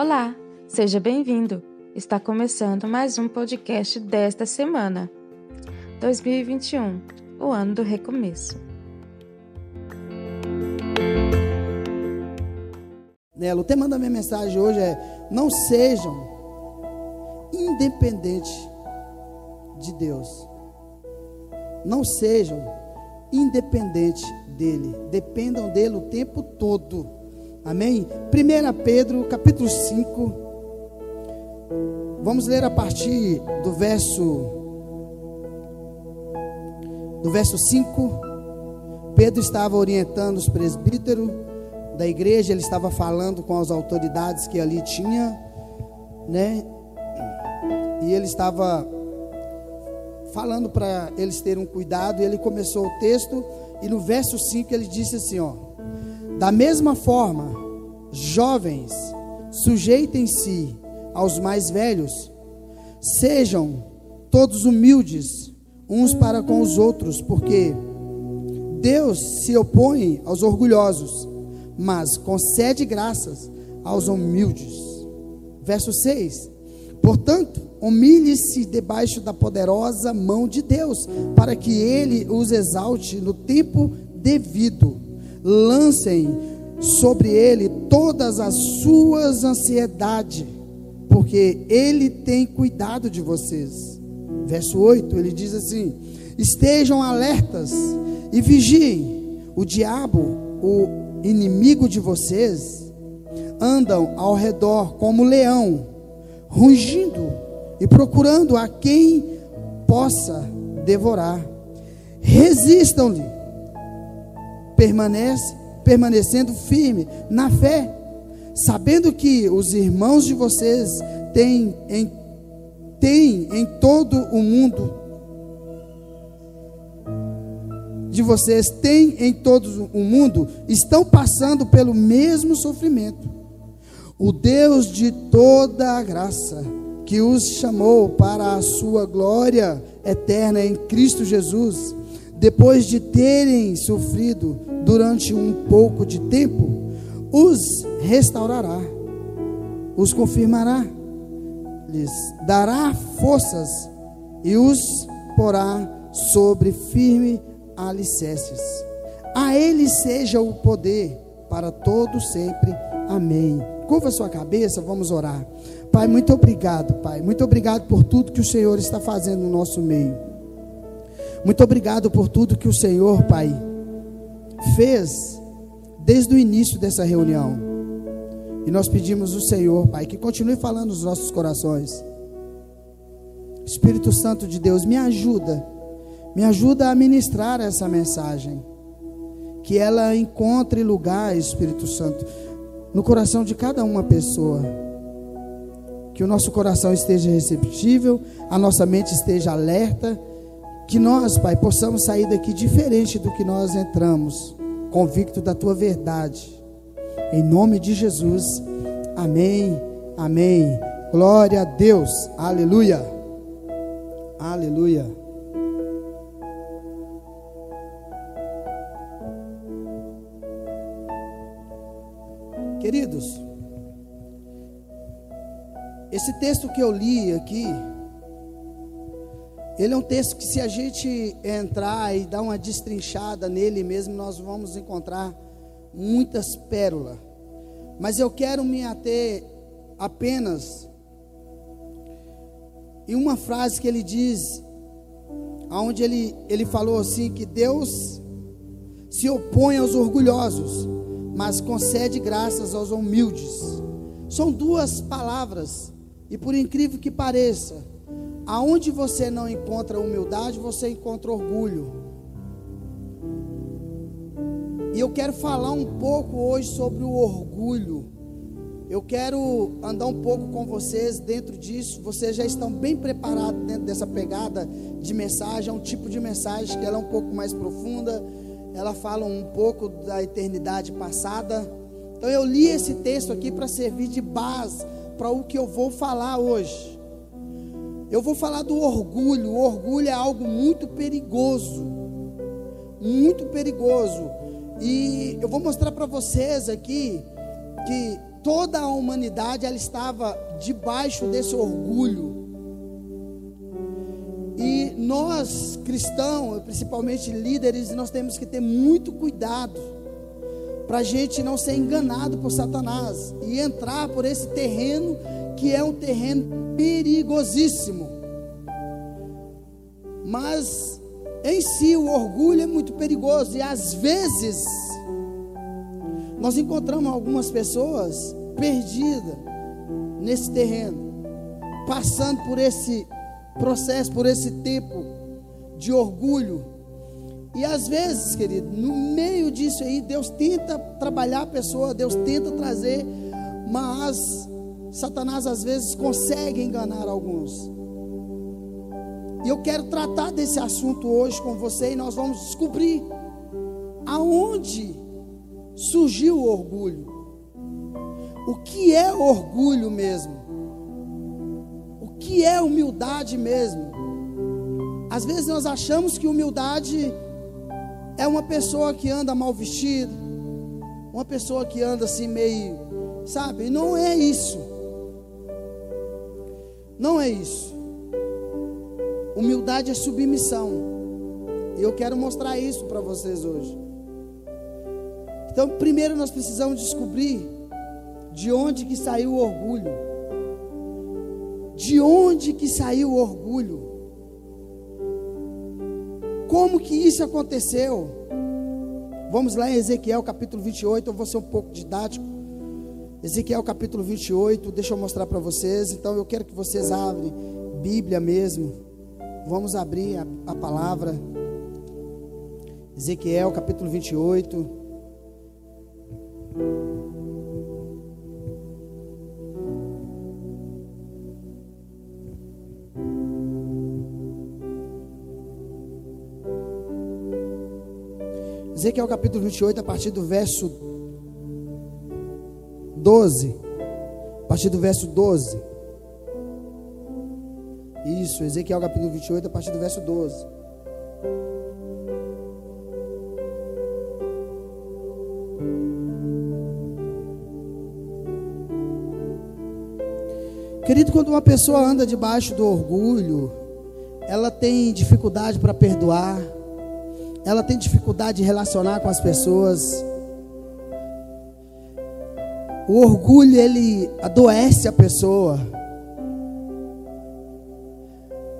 Olá, seja bem-vindo. Está começando mais um podcast desta semana. 2021, o ano do recomeço. Nela, o tema da minha mensagem hoje é: não sejam independentes de Deus. Não sejam independentes dele. Dependam dele o tempo todo. Amém? 1 Pedro, capítulo 5. Vamos ler a partir do verso do verso 5. Pedro estava orientando os presbíteros da igreja, ele estava falando com as autoridades que ali tinha, né? E ele estava falando para eles terem um cuidado, e ele começou o texto, e no verso 5 ele disse assim, ó: da mesma forma, jovens, sujeitem-se aos mais velhos, sejam todos humildes uns para com os outros, porque Deus se opõe aos orgulhosos, mas concede graças aos humildes. Verso 6: Portanto, humilhe-se debaixo da poderosa mão de Deus, para que ele os exalte no tempo devido lancem sobre ele todas as suas ansiedades, porque ele tem cuidado de vocês. Verso 8, ele diz assim: Estejam alertas e vigiem. O diabo, o inimigo de vocês, andam ao redor como leão, rugindo e procurando a quem possa devorar. Resistam-lhe permanece, permanecendo firme na fé, sabendo que os irmãos de vocês têm em, têm em todo o mundo de vocês têm em todo o mundo estão passando pelo mesmo sofrimento. O Deus de toda a graça, que os chamou para a sua glória eterna em Cristo Jesus, depois de terem sofrido durante um pouco de tempo, os restaurará, os confirmará, lhes dará forças e os porá sobre firme alicerces. A ele seja o poder para todo sempre. Amém. Curva sua cabeça, vamos orar. Pai, muito obrigado, Pai. Muito obrigado por tudo que o Senhor está fazendo no nosso meio. Muito obrigado por tudo que o Senhor, Pai, fez desde o início dessa reunião. E nós pedimos ao Senhor, Pai, que continue falando nos nossos corações. Espírito Santo de Deus, me ajuda, me ajuda a ministrar essa mensagem. Que ela encontre lugar, Espírito Santo, no coração de cada uma pessoa. Que o nosso coração esteja receptível, a nossa mente esteja alerta que nós, Pai, possamos sair daqui diferente do que nós entramos, convicto da tua verdade. Em nome de Jesus. Amém. Amém. Glória a Deus. Aleluia. Aleluia. Queridos, esse texto que eu li aqui, ele é um texto que, se a gente entrar e dar uma destrinchada nele mesmo, nós vamos encontrar muitas pérolas. Mas eu quero me ater apenas em uma frase que ele diz, onde ele, ele falou assim: que Deus se opõe aos orgulhosos, mas concede graças aos humildes. São duas palavras, e por incrível que pareça, Aonde você não encontra humildade, você encontra orgulho. E eu quero falar um pouco hoje sobre o orgulho. Eu quero andar um pouco com vocês dentro disso. Vocês já estão bem preparados dentro dessa pegada de mensagem. É um tipo de mensagem que ela é um pouco mais profunda. Ela fala um pouco da eternidade passada. Então eu li esse texto aqui para servir de base para o que eu vou falar hoje. Eu vou falar do orgulho. O orgulho é algo muito perigoso. Muito perigoso. E eu vou mostrar para vocês aqui que toda a humanidade ela estava debaixo desse orgulho. E nós cristãos, principalmente líderes, nós temos que ter muito cuidado para a gente não ser enganado por Satanás e entrar por esse terreno que é um terreno perigosíssimo. Mas em si o orgulho é muito perigoso e às vezes nós encontramos algumas pessoas perdidas nesse terreno, passando por esse processo, por esse tempo de orgulho. E às vezes, querido, no meio disso aí, Deus tenta trabalhar a pessoa, Deus tenta trazer, mas Satanás às vezes consegue enganar alguns. E eu quero tratar desse assunto hoje com você e nós vamos descobrir aonde surgiu o orgulho. O que é orgulho mesmo? O que é humildade mesmo? Às vezes nós achamos que humildade é uma pessoa que anda mal vestida, uma pessoa que anda assim meio, sabe? Não é isso. Não é isso. Humildade é submissão. E eu quero mostrar isso para vocês hoje. Então, primeiro nós precisamos descobrir de onde que saiu o orgulho. De onde que saiu o orgulho? Como que isso aconteceu? Vamos lá em Ezequiel capítulo 28, eu vou ser um pouco didático. Ezequiel capítulo 28, deixa eu mostrar para vocês. Então eu quero que vocês abrem Bíblia mesmo. Vamos abrir a, a palavra. Ezequiel capítulo 28. Ezequiel capítulo 28, a partir do verso 12. A partir do verso 12. Isso, Ezequiel capítulo 28, a partir do verso 12. Querido, quando uma pessoa anda debaixo do orgulho, ela tem dificuldade para perdoar, ela tem dificuldade de relacionar com as pessoas. O orgulho ele adoece a pessoa.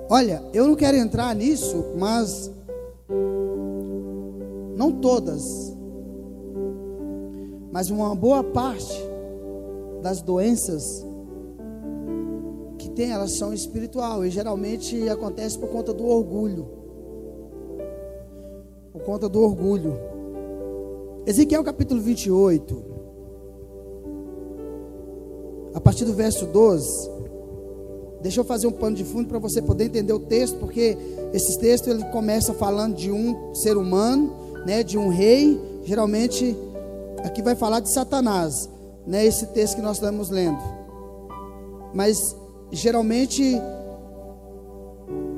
Olha, eu não quero entrar nisso, mas não todas, mas uma boa parte das doenças que tem, elas são espiritual e geralmente acontece por conta do orgulho. Por conta do orgulho. Ezequiel capítulo 28, a partir do verso 12. Deixa eu fazer um pano de fundo para você poder entender o texto, porque esse texto ele começa falando de um ser humano, né, de um rei. Geralmente aqui vai falar de Satanás, né, esse texto que nós estamos lendo. Mas geralmente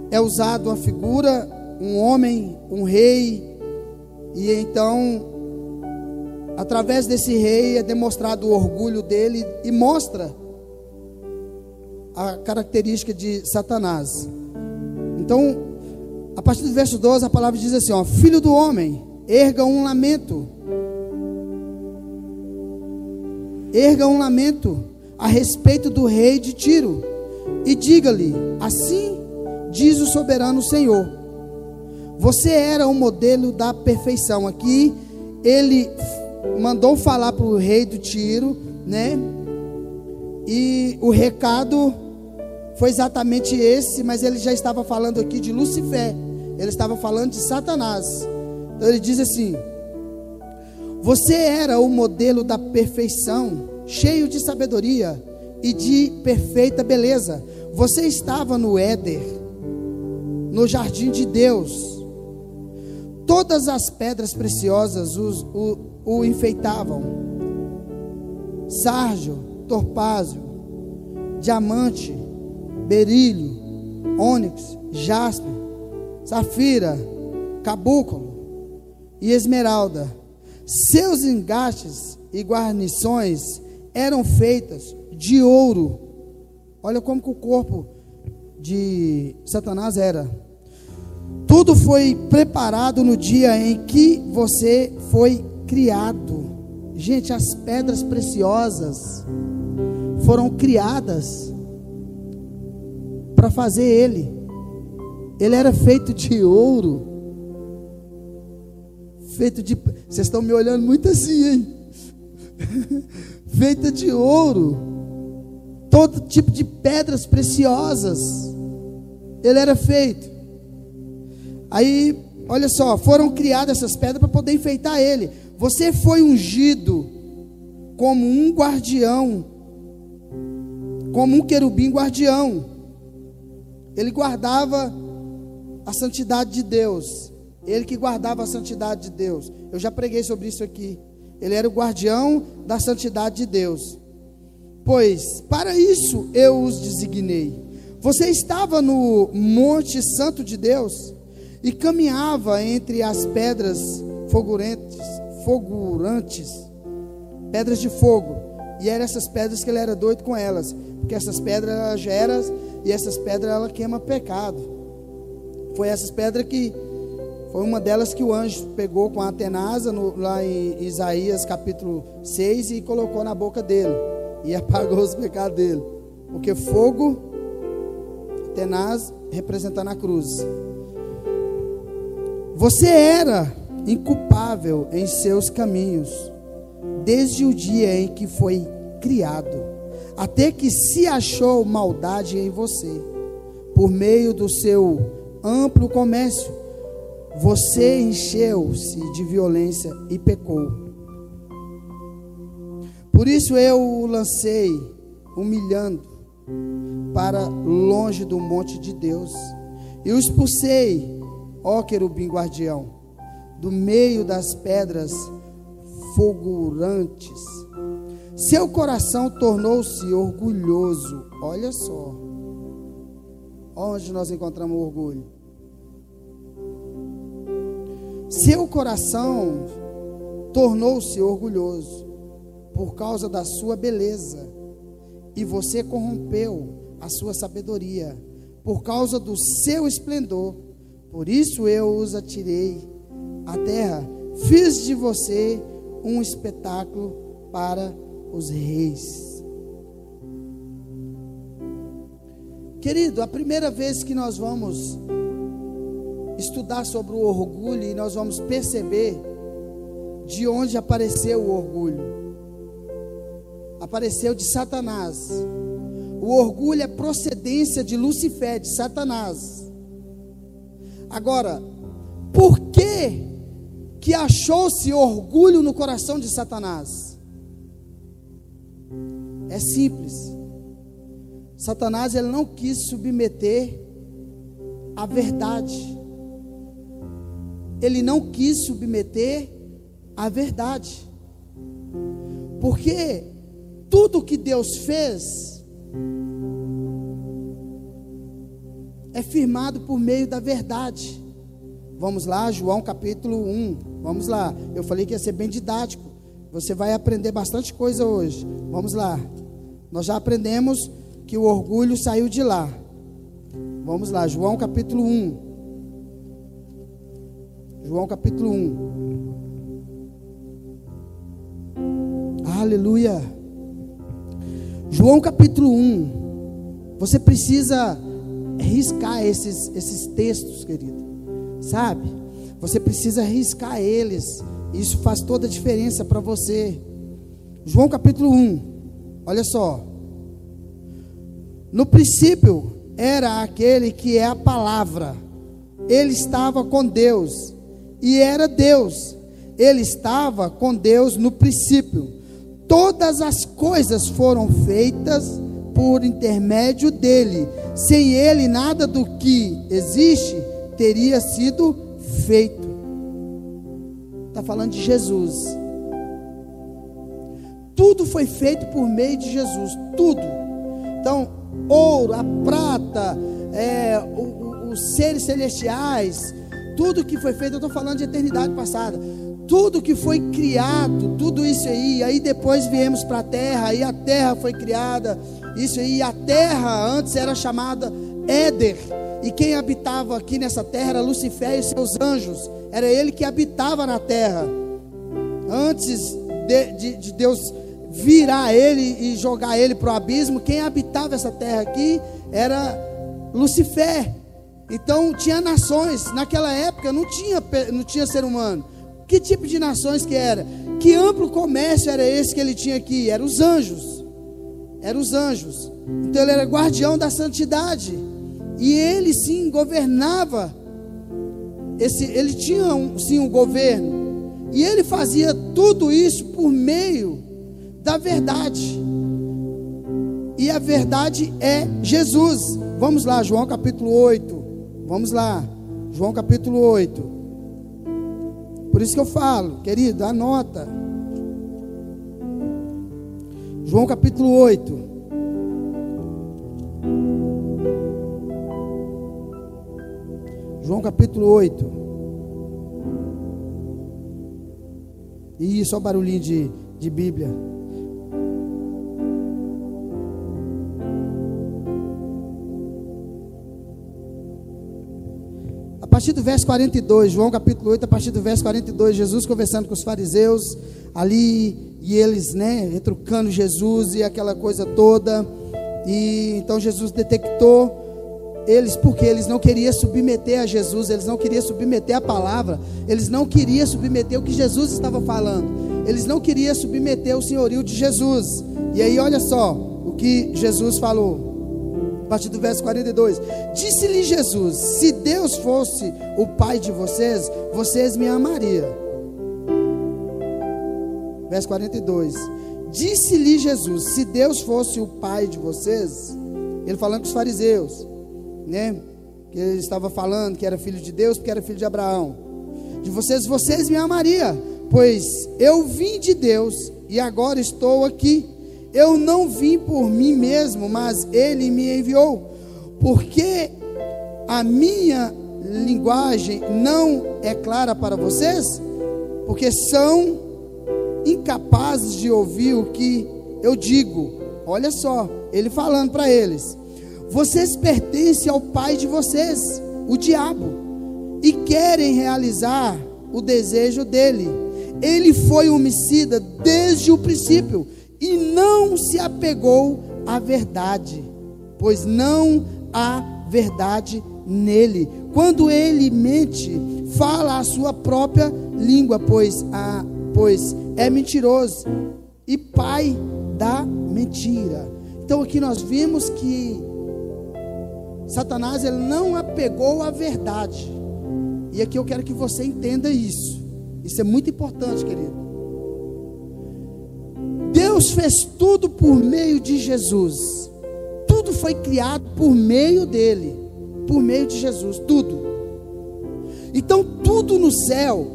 é usado uma figura, um homem, um rei, e então através desse rei é demonstrado o orgulho dele e mostra a característica de Satanás. Então, a partir do verso 12, a palavra diz assim: ó, Filho do homem, erga um lamento. Erga um lamento a respeito do rei de Tiro e diga-lhe: Assim diz o soberano Senhor. Você era o modelo da perfeição. Aqui ele mandou falar para o rei do Tiro, né? E o recado foi exatamente esse, mas ele já estava falando aqui de Lucifer. Ele estava falando de Satanás. Então ele diz assim: Você era o modelo da perfeição, cheio de sabedoria e de perfeita beleza. Você estava no Éder, no jardim de Deus. Todas as pedras preciosas os, o, o enfeitavam: sarjo, torpázio, diamante, berílio, ônix, jaspe, safira, cabúculo e esmeralda. Seus engastes e guarnições eram feitas de ouro. Olha como que o corpo de Satanás era. Tudo foi preparado no dia em que você foi criado. Gente, as pedras preciosas foram criadas para fazer ele. Ele era feito de ouro. Feito de. Vocês estão me olhando muito assim, hein? feita de ouro. Todo tipo de pedras preciosas. Ele era feito. Aí, olha só, foram criadas essas pedras para poder enfeitar ele. Você foi ungido como um guardião, como um querubim guardião. Ele guardava a santidade de Deus. Ele que guardava a santidade de Deus. Eu já preguei sobre isso aqui. Ele era o guardião da santidade de Deus. Pois para isso eu os designei. Você estava no Monte Santo de Deus e caminhava entre as pedras fogurantes, fogurantes, pedras de fogo. E eram essas pedras que ele era doido com elas, porque essas pedras elas geram e essas pedras ela queima pecado. Foi essas pedras que foi uma delas que o anjo pegou com a Atenasa no, lá em Isaías capítulo 6 e colocou na boca dele e apagou os pecados dele. Porque fogo, tenaz, representando a cruz. Você era inculpável em seus caminhos, desde o dia em que foi criado, até que se achou maldade em você, por meio do seu amplo comércio. Você encheu-se de violência e pecou. Por isso eu o lancei, humilhando, para longe do monte de Deus, e o expulsei ó querubim guardião, do meio das pedras fulgurantes. Seu coração tornou-se orgulhoso. Olha só. Onde nós encontramos orgulho? Seu coração tornou-se orgulhoso por causa da sua beleza, e você corrompeu a sua sabedoria por causa do seu esplendor por isso eu os atirei à terra, fiz de você um espetáculo para os reis. Querido, a primeira vez que nós vamos estudar sobre o orgulho e nós vamos perceber de onde apareceu o orgulho. Apareceu de Satanás. O orgulho é procedência de Lucifer, de Satanás. Agora, por que achou-se orgulho no coração de Satanás? É simples. Satanás ele não quis submeter a verdade. Ele não quis submeter a verdade. Porque tudo que Deus fez é firmado por meio da verdade. Vamos lá, João capítulo 1. Vamos lá. Eu falei que ia ser bem didático. Você vai aprender bastante coisa hoje. Vamos lá. Nós já aprendemos que o orgulho saiu de lá. Vamos lá, João capítulo 1. João capítulo 1. Aleluia. João capítulo 1. Você precisa riscar esses, esses textos, querido. Sabe? Você precisa riscar eles. Isso faz toda a diferença para você. João capítulo 1. Olha só. No princípio era aquele que é a palavra. Ele estava com Deus e era Deus. Ele estava com Deus no princípio. Todas as coisas foram feitas por intermédio dele. Sem ele, nada do que existe teria sido feito. Está falando de Jesus. Tudo foi feito por meio de Jesus. Tudo. Então, ouro, a prata, é, o, o, os seres celestiais, tudo que foi feito, eu estou falando de eternidade passada. tudo que foi criado, tudo isso aí, aí depois viemos para a terra, aí a terra foi criada, isso aí, a terra antes era chamada Éder, e quem habitava aqui nessa terra era Lucifer e seus anjos, era ele que habitava na terra. Antes de, de, de Deus virar ele e jogar ele para o abismo, quem habitava essa terra aqui era Lucifer. Então tinha nações, naquela época não tinha, não tinha ser humano. Que tipo de nações que era? Que amplo comércio era esse que ele tinha aqui? Eram os anjos. Eram os anjos. Então ele era guardião da santidade. E ele sim governava. Esse, ele tinha um, sim um governo. E ele fazia tudo isso por meio da verdade. E a verdade é Jesus. Vamos lá, João capítulo 8. Vamos lá, João capítulo 8. Por isso que eu falo, querido, anota. João capítulo 8. João capítulo 8. E só barulhinho de, de Bíblia. partir do verso 42, João capítulo 8, a partir do verso 42, Jesus conversando com os fariseus ali, e eles, né, retrucando Jesus e aquela coisa toda. E então Jesus detectou eles porque eles não queriam submeter a Jesus, eles não queriam submeter a palavra, eles não queriam submeter o que Jesus estava falando, eles não queriam submeter o senhorio de Jesus. E aí, olha só o que Jesus falou partir do verso 42. Disse-lhe Jesus: Se Deus fosse o Pai de vocês, vocês me amariam. Verso 42. Disse-lhe Jesus: Se Deus fosse o Pai de vocês, ele falando com os fariseus, né? Que ele estava falando que era filho de Deus, porque era filho de Abraão. De vocês, vocês me amariam, pois eu vim de Deus e agora estou aqui. Eu não vim por mim mesmo, mas ele me enviou. Porque a minha linguagem não é clara para vocês? Porque são incapazes de ouvir o que eu digo. Olha só, ele falando para eles: Vocês pertencem ao pai de vocês, o diabo, e querem realizar o desejo dele. Ele foi homicida desde o princípio e não se apegou à verdade, pois não há verdade nele. Quando ele mente, fala a sua própria língua, pois, a, pois é mentiroso e pai da mentira. Então aqui nós vimos que Satanás ele não apegou à verdade. E aqui eu quero que você entenda isso. Isso é muito importante, querido. Deus fez tudo por meio de Jesus. Tudo foi criado por meio dele, por meio de Jesus, tudo. Então, tudo no céu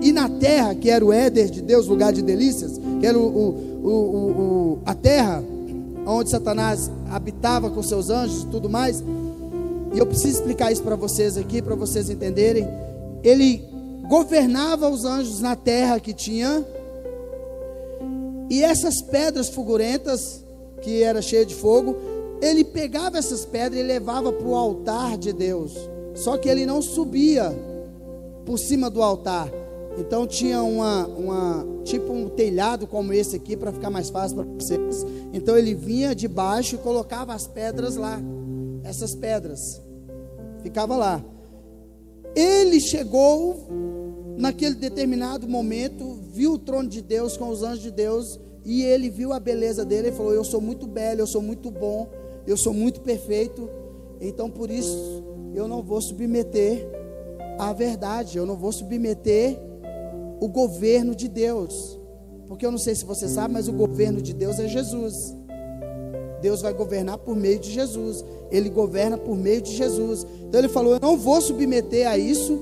e na terra, que era o Éder de Deus, lugar de delícias, que era o, o, o, a terra onde Satanás habitava com seus anjos e tudo mais. E eu preciso explicar isso para vocês aqui, para vocês entenderem. Ele governava os anjos na terra que tinha e essas pedras fulgurentas, que era cheia de fogo, ele pegava essas pedras e levava para o altar de Deus. Só que ele não subia por cima do altar. Então tinha uma, uma tipo um telhado como esse aqui para ficar mais fácil para vocês. Então ele vinha de baixo e colocava as pedras lá. Essas pedras ficava lá. Ele chegou naquele determinado momento, viu o trono de Deus com os anjos de Deus, e ele viu a beleza dele e falou: Eu sou muito belo, eu sou muito bom, eu sou muito perfeito, então por isso eu não vou submeter à verdade, eu não vou submeter o governo de Deus, porque eu não sei se você sabe, mas o governo de Deus é Jesus. Deus vai governar por meio de Jesus. Ele governa por meio de Jesus. Então ele falou: Eu não vou submeter a isso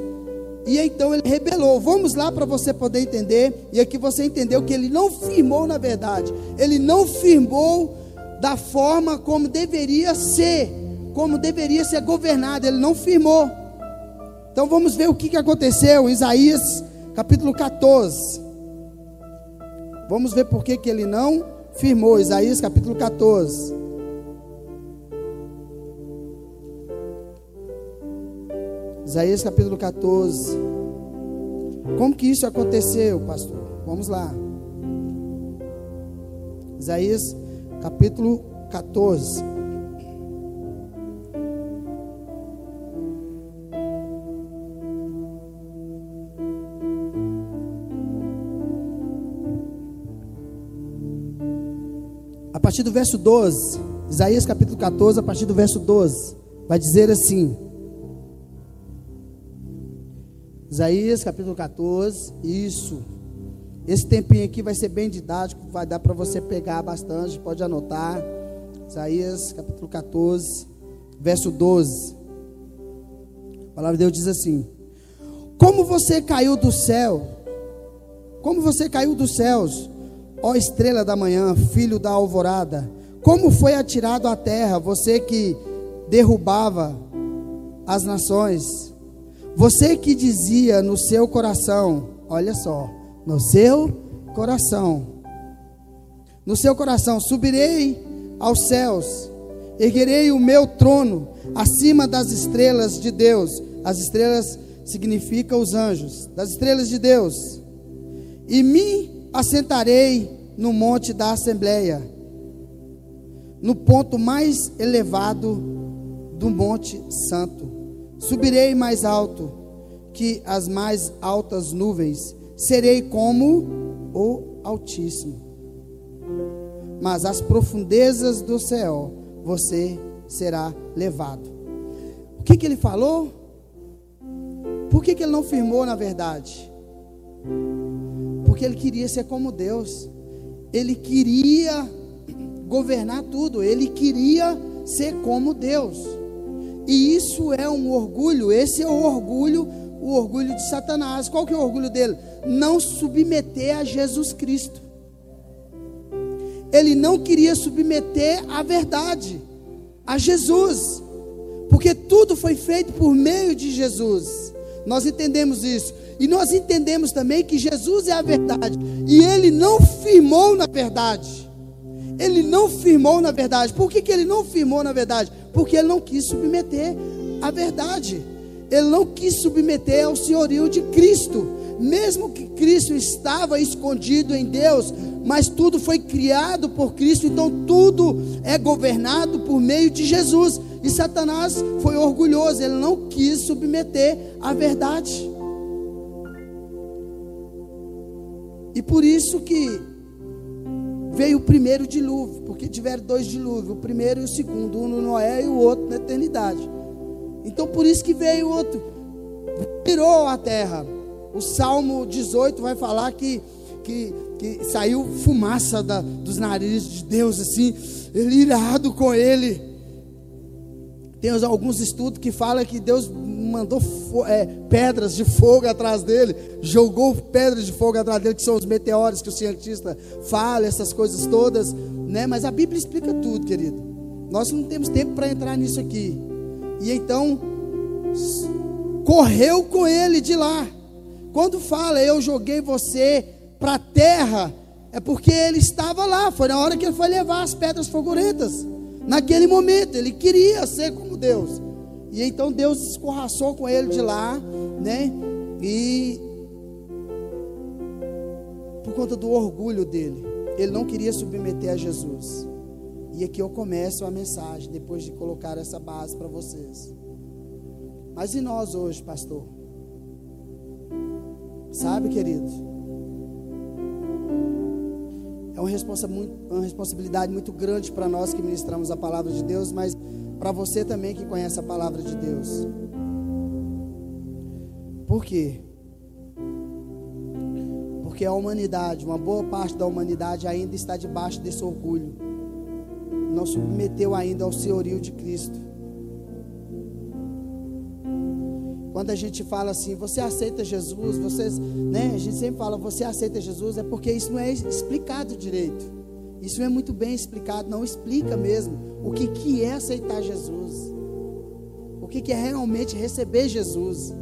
e então ele rebelou. Vamos lá para você poder entender. E aqui você entendeu que ele não firmou na verdade. Ele não firmou da forma como deveria ser, como deveria ser governado. Ele não firmou. Então vamos ver o que, aconteceu. Isaías capítulo 14. Vamos ver por que, ele não firmou. Isaías capítulo 14. Isaías capítulo 14. Como que isso aconteceu, pastor? Vamos lá. Isaías capítulo 14. Partir do verso 12, Isaías capítulo 14, a partir do verso 12, vai dizer assim: Isaías capítulo 14, isso. Esse tempinho aqui vai ser bem didático, vai dar para você pegar bastante, pode anotar. Isaías capítulo 14, verso 12. A palavra de Deus diz assim: Como você caiu do céu, como você caiu dos céus, ó estrela da manhã, filho da alvorada, como foi atirado à terra, você que derrubava as nações, você que dizia no seu coração, olha só, no seu coração, no seu coração, subirei aos céus, erguerei o meu trono acima das estrelas de Deus. As estrelas significam os anjos, das estrelas de Deus. E me assentarei no monte da assembleia, no ponto mais elevado do monte santo Subirei mais alto que as mais altas nuvens, serei como o Altíssimo. Mas às profundezas do céu você será levado. O que, que ele falou? Por que, que ele não firmou na verdade? Porque ele queria ser como Deus. Ele queria governar tudo. Ele queria ser como Deus. E isso é um orgulho, esse é o orgulho, o orgulho de Satanás. Qual que é o orgulho dele? Não submeter a Jesus Cristo. Ele não queria submeter a verdade, a Jesus, porque tudo foi feito por meio de Jesus. Nós entendemos isso. E nós entendemos também que Jesus é a verdade. E ele não firmou na verdade. Ele não firmou na verdade. Por que, que ele não firmou na verdade? Porque ele não quis submeter à verdade. Ele não quis submeter ao senhorio de Cristo. Mesmo que Cristo estava escondido em Deus, mas tudo foi criado por Cristo, então tudo é governado por meio de Jesus. E Satanás foi orgulhoso, ele não quis submeter à verdade. E por isso que veio o primeiro dilúvio, porque tiveram dois dilúvios, o primeiro e o segundo, um no Noé e o outro na eternidade. Então por isso que veio o outro, virou a terra. O Salmo 18 vai falar que, que, que saiu fumaça da, dos narizes de Deus, assim, ele irado com ele. Tem alguns estudos que falam que Deus mandou é, pedras de fogo atrás dele, jogou pedras de fogo atrás dele, que são os meteoros que o cientista fala, essas coisas todas, né? Mas a Bíblia explica tudo, querido. Nós não temos tempo para entrar nisso aqui. E então correu com ele de lá. Quando fala, eu joguei você para a terra, é porque ele estava lá. Foi na hora que ele foi levar as pedras fogurentas. Naquele momento, ele queria ser como Deus. E então Deus escorraçou com ele de lá, né? E por conta do orgulho dele, ele não queria submeter a Jesus. E aqui eu começo a mensagem, depois de colocar essa base para vocês. Mas e nós hoje, pastor? Sabe, querido? É uma, responsa muito, uma responsabilidade muito grande para nós que ministramos a palavra de Deus, mas para você também que conhece a palavra de Deus. Por quê? Porque a humanidade, uma boa parte da humanidade ainda está debaixo desse orgulho. Não submeteu ainda ao senhorio de Cristo. Quando a gente fala assim, você aceita Jesus, vocês, né? A gente sempre fala, você aceita Jesus, é porque isso não é explicado direito. Isso é muito bem explicado, não explica mesmo o que, que é aceitar Jesus, o que, que é realmente receber Jesus.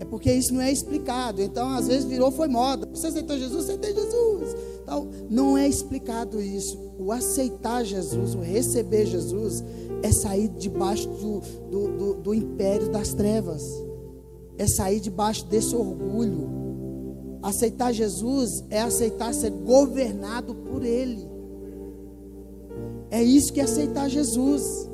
É porque isso não é explicado. Então, às vezes virou foi moda. Você aceitou Jesus, aceitei Jesus. Então, não é explicado isso. O aceitar Jesus, o receber Jesus, é sair debaixo do, do, do, do império das trevas. É sair debaixo desse orgulho. Aceitar Jesus é aceitar ser governado por Ele. É isso que é aceitar Jesus.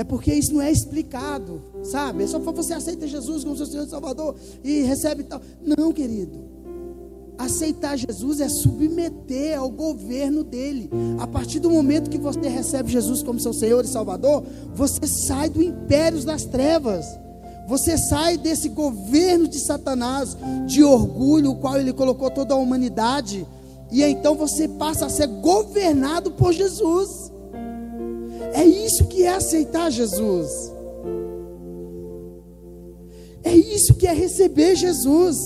É porque isso não é explicado, sabe? É só para você aceita Jesus como seu Senhor e Salvador e recebe tal. Não, querido. Aceitar Jesus é submeter ao governo dele. A partir do momento que você recebe Jesus como seu Senhor e Salvador, você sai do império das trevas. Você sai desse governo de Satanás, de orgulho, o qual ele colocou toda a humanidade, e então você passa a ser governado por Jesus. É isso que é aceitar Jesus. É isso que é receber Jesus.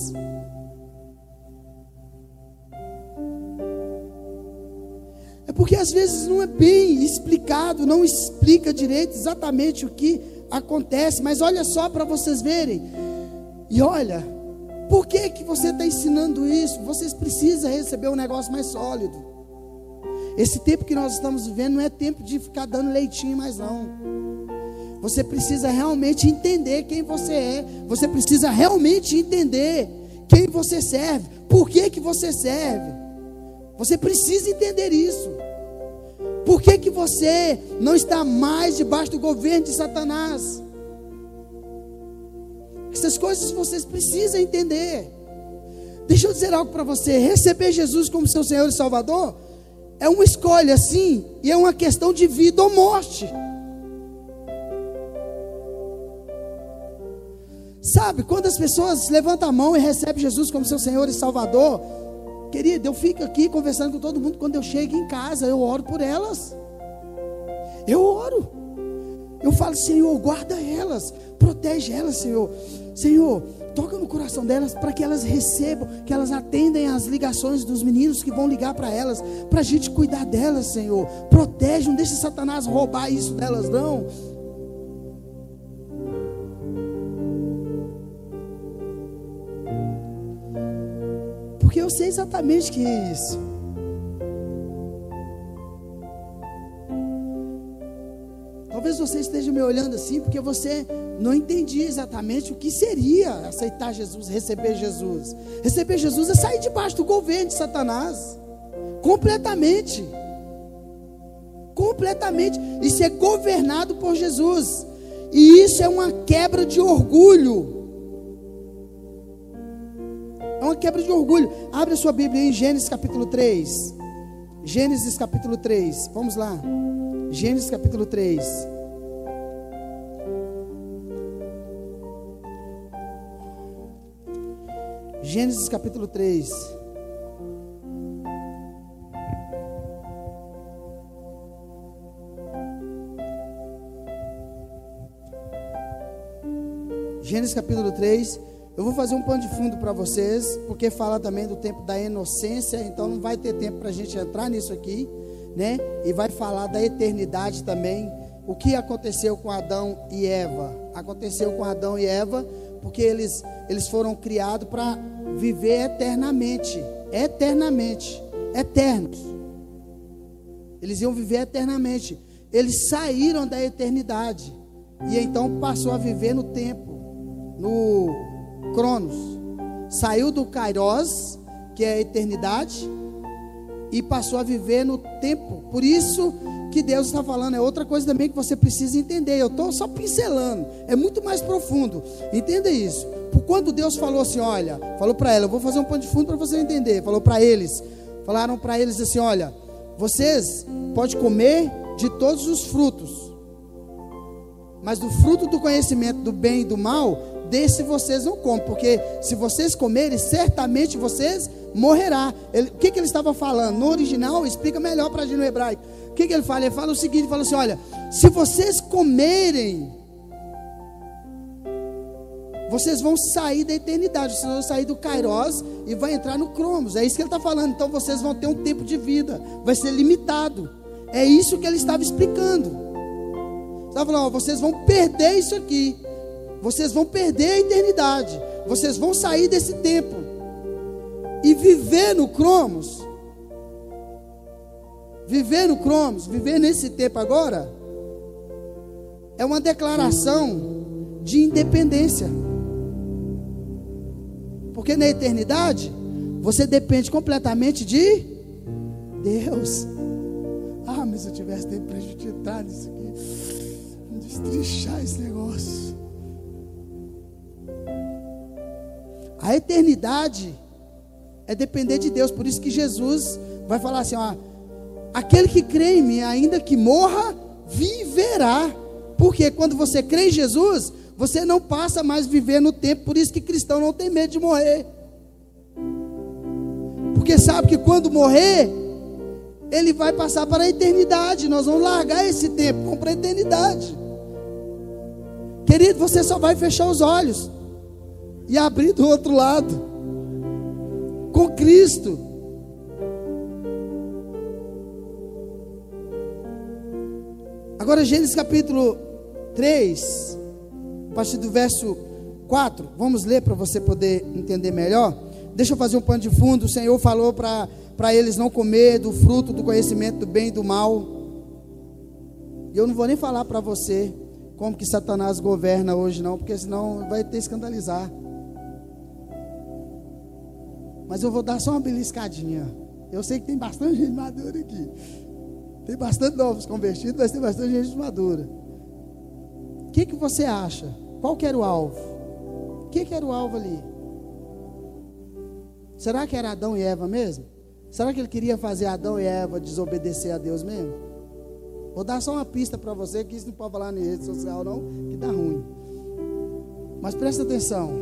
É porque às vezes não é bem explicado, não explica direito exatamente o que acontece, mas olha só para vocês verem. E olha, por que que você está ensinando isso? Vocês precisam receber um negócio mais sólido. Esse tempo que nós estamos vivendo não é tempo de ficar dando leitinho mais não. Você precisa realmente entender quem você é. Você precisa realmente entender quem você serve. Por que, que você serve? Você precisa entender isso. Por que, que você não está mais debaixo do governo de Satanás? Essas coisas vocês precisam entender. Deixa eu dizer algo para você: receber Jesus como seu Senhor e Salvador é uma escolha, sim, e é uma questão de vida ou morte. Sabe, quando as pessoas levantam a mão e recebem Jesus como seu Senhor e Salvador, querido, eu fico aqui conversando com todo mundo. Quando eu chego em casa, eu oro por elas. Eu oro. Eu falo, Senhor, guarda elas, protege elas, Senhor. Senhor, toca no coração delas para que elas recebam, que elas atendem as ligações dos meninos que vão ligar para elas, para a gente cuidar delas, Senhor. Protege, não deixe Satanás roubar isso delas, não. Eu sei exatamente que é isso. Talvez você esteja me olhando assim, porque você não entendia exatamente o que seria aceitar Jesus, receber Jesus. Receber Jesus é sair debaixo do governo de Satanás. Completamente. Completamente. E ser governado por Jesus. E isso é uma quebra de orgulho. Uma quebra de orgulho. Abre a sua Bíblia em Gênesis capítulo 3. Gênesis capítulo 3. Vamos lá. Gênesis capítulo 3. Gênesis capítulo 3. Gênesis capítulo 3. Eu vou fazer um pano de fundo para vocês, porque fala também do tempo da inocência, então não vai ter tempo para a gente entrar nisso aqui, né? E vai falar da eternidade também. O que aconteceu com Adão e Eva? Aconteceu com Adão e Eva porque eles, eles foram criados para viver eternamente, eternamente, eternos. Eles iam viver eternamente. Eles saíram da eternidade e então passou a viver no tempo, no Cronos. Saiu do Kairos, que é a eternidade, e passou a viver no tempo. Por isso que Deus está falando é outra coisa também que você precisa entender. Eu estou só pincelando, é muito mais profundo. Entenda isso. Quando Deus falou assim, olha, falou para ela, eu vou fazer um pano de fundo para você entender. Falou para eles, falaram para eles assim, olha, vocês podem comer de todos os frutos, mas do fruto do conhecimento do bem e do mal, desse vocês não comem, porque se vocês comerem, certamente vocês morrerá. Ele, o que, que ele estava falando? No original, explica melhor para a gente no hebraico. O que, que ele fala? Ele fala o seguinte: ele fala assim: olha, se vocês comerem, vocês vão sair da eternidade, vocês vão sair do Kairos e vão entrar no Cromos. É isso que ele está falando. Então vocês vão ter um tempo de vida, vai ser limitado. É isso que ele estava explicando. Vai falar, ó, vocês vão perder isso aqui. Vocês vão perder a eternidade. Vocês vão sair desse tempo. E viver no Cromos. Viver no Cromos, viver nesse tempo agora, é uma declaração de independência. Porque na eternidade, você depende completamente de Deus. Ah, mas eu tivesse tempo para entrar nisso aqui, destrinchar esse negócio. A eternidade é depender de Deus. Por isso que Jesus vai falar assim: ó, aquele que crê em mim, ainda que morra, viverá. Porque quando você crê em Jesus, você não passa mais viver no tempo. Por isso que cristão não tem medo de morrer. Porque sabe que quando morrer, ele vai passar para a eternidade. Nós vamos largar esse tempo, para a eternidade. Querido, você só vai fechar os olhos e abrir do outro lado com Cristo. Agora, Gênesis capítulo 3, a partir do verso 4, vamos ler para você poder entender melhor. Deixa eu fazer um pano de fundo. O Senhor falou para eles não comer do fruto do conhecimento do bem e do mal. E eu não vou nem falar para você como que Satanás governa hoje, não, porque senão vai ter escandalizar. Mas eu vou dar só uma beliscadinha. Eu sei que tem bastante gente madura aqui. Tem bastante novos convertidos, mas tem bastante gente madura. O que, que você acha? Qual que era o alvo? O que, que era o alvo ali? Será que era Adão e Eva mesmo? Será que ele queria fazer Adão e Eva desobedecer a Deus mesmo? Vou dar só uma pista para você, que isso não pode falar na rede social não, que dá ruim. Mas presta atenção.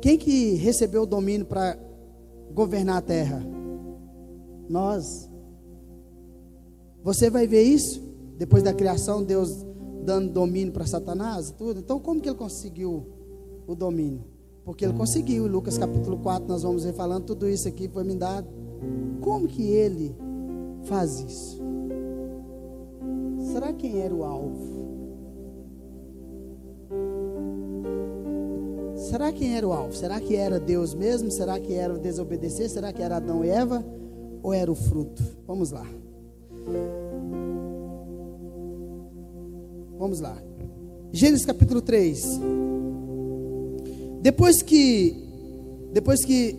Quem que recebeu o domínio para governar a terra? Nós. Você vai ver isso depois da criação, Deus dando domínio para Satanás, tudo. Então, como que ele conseguiu o domínio? Porque ele conseguiu. Lucas capítulo 4, nós vamos ver falando tudo isso aqui foi me dado. Como que ele faz isso? Será quem era o alvo? Será quem era o alvo? Será que era Deus mesmo? Será que era desobedecer? Será que era Adão e Eva? Ou era o fruto? Vamos lá. Vamos lá. Gênesis capítulo 3. Depois que depois que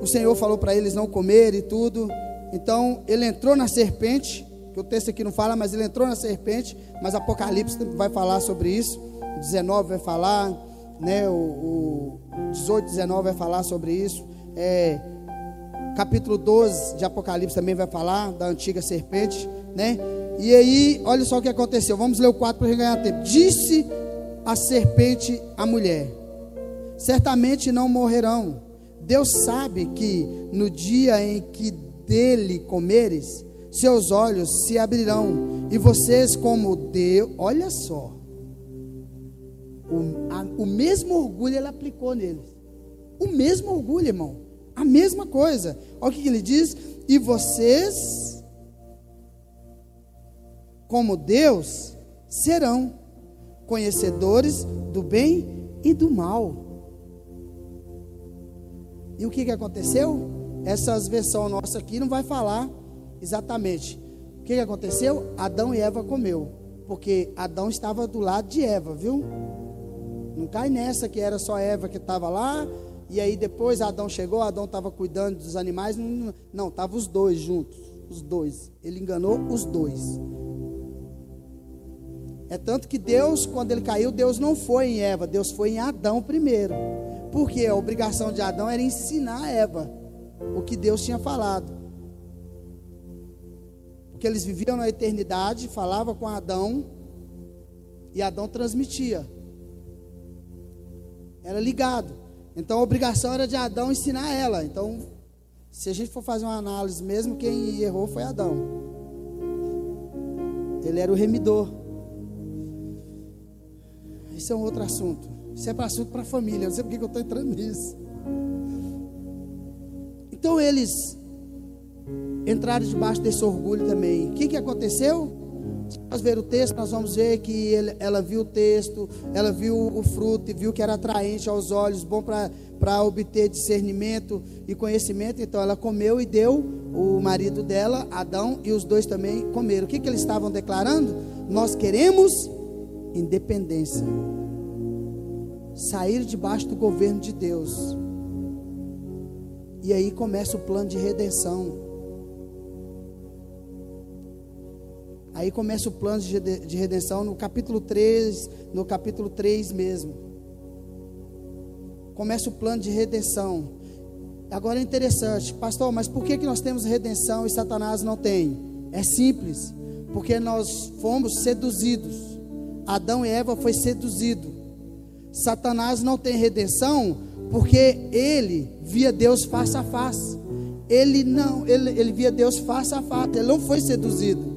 o Senhor falou para eles não comer e tudo, então ele entrou na serpente, que o texto aqui não fala, mas ele entrou na serpente, mas Apocalipse vai falar sobre isso. 19 vai falar, né? O, o 18, 19 vai falar sobre isso. É, capítulo 12 de Apocalipse também vai falar da antiga serpente, né? E aí, olha só o que aconteceu. Vamos ler o 4 para ganhar tempo. Disse a serpente à mulher: Certamente não morrerão. Deus sabe que no dia em que dele comeres, seus olhos se abrirão e vocês, como Deus, olha só, o, a, o mesmo orgulho ele aplicou neles. O mesmo orgulho, irmão. A mesma coisa. Olha o que, que ele diz: e vocês, como Deus, serão conhecedores do bem e do mal. E o que, que aconteceu? Essas versão nossa aqui não vai falar exatamente. O que, que aconteceu? Adão e Eva comeu. Porque Adão estava do lado de Eva, viu? Não cai nessa que era só Eva que estava lá, e aí depois Adão chegou, Adão estava cuidando dos animais. Não, estavam os dois juntos. Os dois. Ele enganou os dois. É tanto que Deus, quando ele caiu, Deus não foi em Eva, Deus foi em Adão primeiro. Porque a obrigação de Adão era ensinar a Eva o que Deus tinha falado. Porque eles viviam na eternidade, falava com Adão, e Adão transmitia. Era ligado. Então a obrigação era de Adão ensinar ela. Então, se a gente for fazer uma análise mesmo, quem errou foi Adão. Ele era o remidor. Isso é um outro assunto. Isso é para assunto para a família. Não sei porque eu estou entrando nisso. Então eles entraram debaixo desse orgulho também. O que, que aconteceu? Nós ver o texto, nós vamos ver que ele, ela viu o texto, ela viu o fruto e viu que era atraente aos olhos, bom para obter discernimento e conhecimento. Então ela comeu e deu o marido dela, Adão, e os dois também comeram. O que, que eles estavam declarando? Nós queremos independência. Sair debaixo do governo de Deus. E aí começa o plano de redenção. Aí começa o plano de redenção no capítulo 3, no capítulo 3 mesmo. Começa o plano de redenção. Agora é interessante, pastor, mas por que, que nós temos redenção e Satanás não tem? É simples, porque nós fomos seduzidos. Adão e Eva foi seduzido. Satanás não tem redenção porque ele via Deus face a face. Ele não, ele, ele via Deus face a face, ele não foi seduzido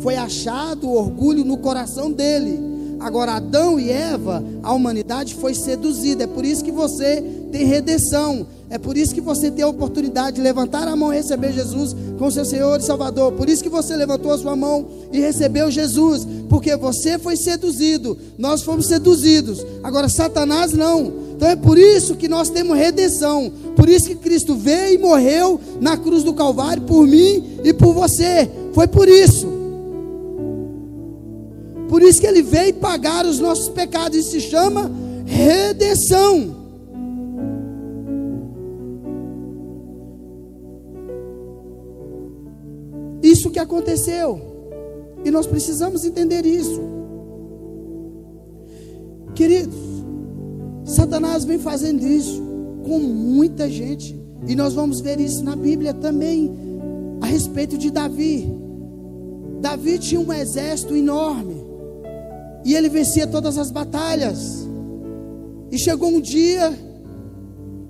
foi achado orgulho no coração dele. Agora, Adão e Eva, a humanidade foi seduzida. É por isso que você tem redenção. É por isso que você tem a oportunidade de levantar a mão e receber Jesus como seu Senhor e Salvador. Por isso que você levantou a sua mão e recebeu Jesus. Porque você foi seduzido. Nós fomos seduzidos. Agora, Satanás não. Então é por isso que nós temos redenção. Por isso que Cristo veio e morreu na cruz do Calvário por mim e por você. Foi por isso. Por isso que ele veio pagar os nossos pecados. Isso se chama redenção. Isso que aconteceu. E nós precisamos entender isso. Queridos, Satanás vem fazendo isso com muita gente. E nós vamos ver isso na Bíblia também, a respeito de Davi. Davi tinha um exército enorme. E ele vencia todas as batalhas. E chegou um dia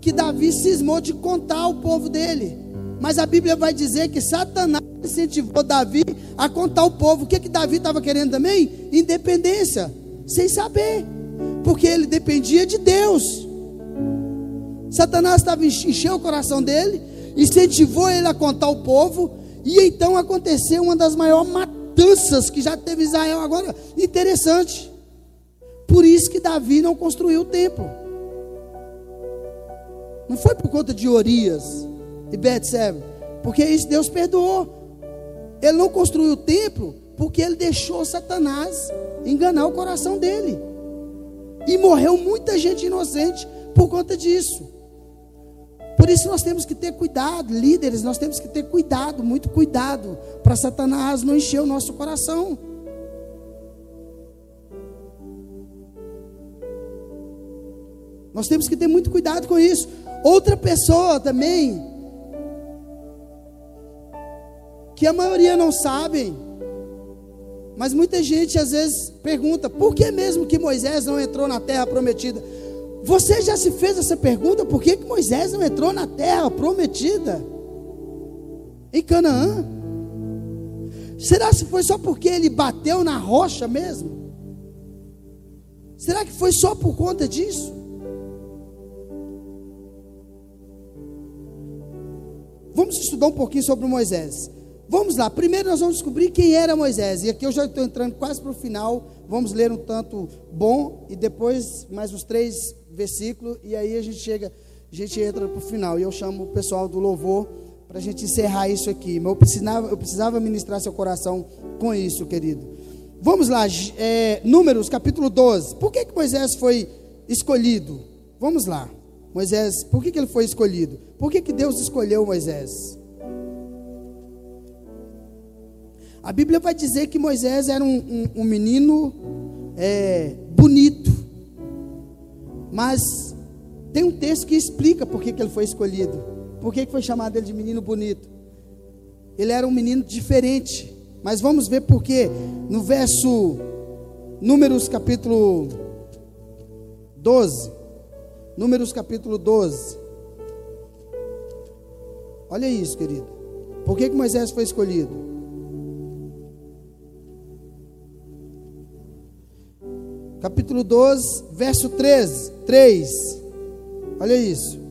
que Davi cismou de contar ao povo dele. Mas a Bíblia vai dizer que Satanás incentivou Davi a contar ao povo. O que, que Davi estava querendo também? Independência, sem saber, porque ele dependia de Deus. Satanás estava enchendo o coração dele, incentivou ele a contar ao povo, e então aconteceu uma das maiores matanças que já teve Israel agora. Interessante. Por isso que Davi não construiu o templo. Não foi por conta de Orias e Betseba, porque isso Deus perdoou. Ele não construiu o templo porque ele deixou Satanás enganar o coração dele. E morreu muita gente inocente por conta disso. Por isso nós temos que ter cuidado, líderes, nós temos que ter cuidado, muito cuidado, para Satanás não encher o nosso coração. Nós temos que ter muito cuidado com isso. Outra pessoa também, que a maioria não sabe, mas muita gente às vezes pergunta: por que mesmo que Moisés não entrou na terra prometida? Você já se fez essa pergunta? Por que, que Moisés não entrou na terra prometida? Em Canaã? Será que foi só porque ele bateu na rocha mesmo? Será que foi só por conta disso? Vamos estudar um pouquinho sobre Moisés. Vamos lá, primeiro nós vamos descobrir quem era Moisés. E aqui eu já estou entrando quase para o final. Vamos ler um tanto bom e depois mais os três versículo e aí a gente chega, a gente entra para o final. E eu chamo o pessoal do louvor para a gente encerrar isso aqui. Mas eu precisava, eu precisava ministrar seu coração com isso, querido. Vamos lá, é, Números capítulo 12. Por que, que Moisés foi escolhido? Vamos lá. Moisés, por que, que ele foi escolhido? Por que, que Deus escolheu Moisés? A Bíblia vai dizer que Moisés era um, um, um menino é, bonito, mas tem um texto que explica por que, que ele foi escolhido. Por que, que foi chamado ele de menino bonito. Ele era um menino diferente. Mas vamos ver por quê. No verso Números capítulo 12. Números capítulo 12. Olha isso, querido. Por que, que Moisés foi escolhido? Capítulo 12, verso 13, 3. Olha isso.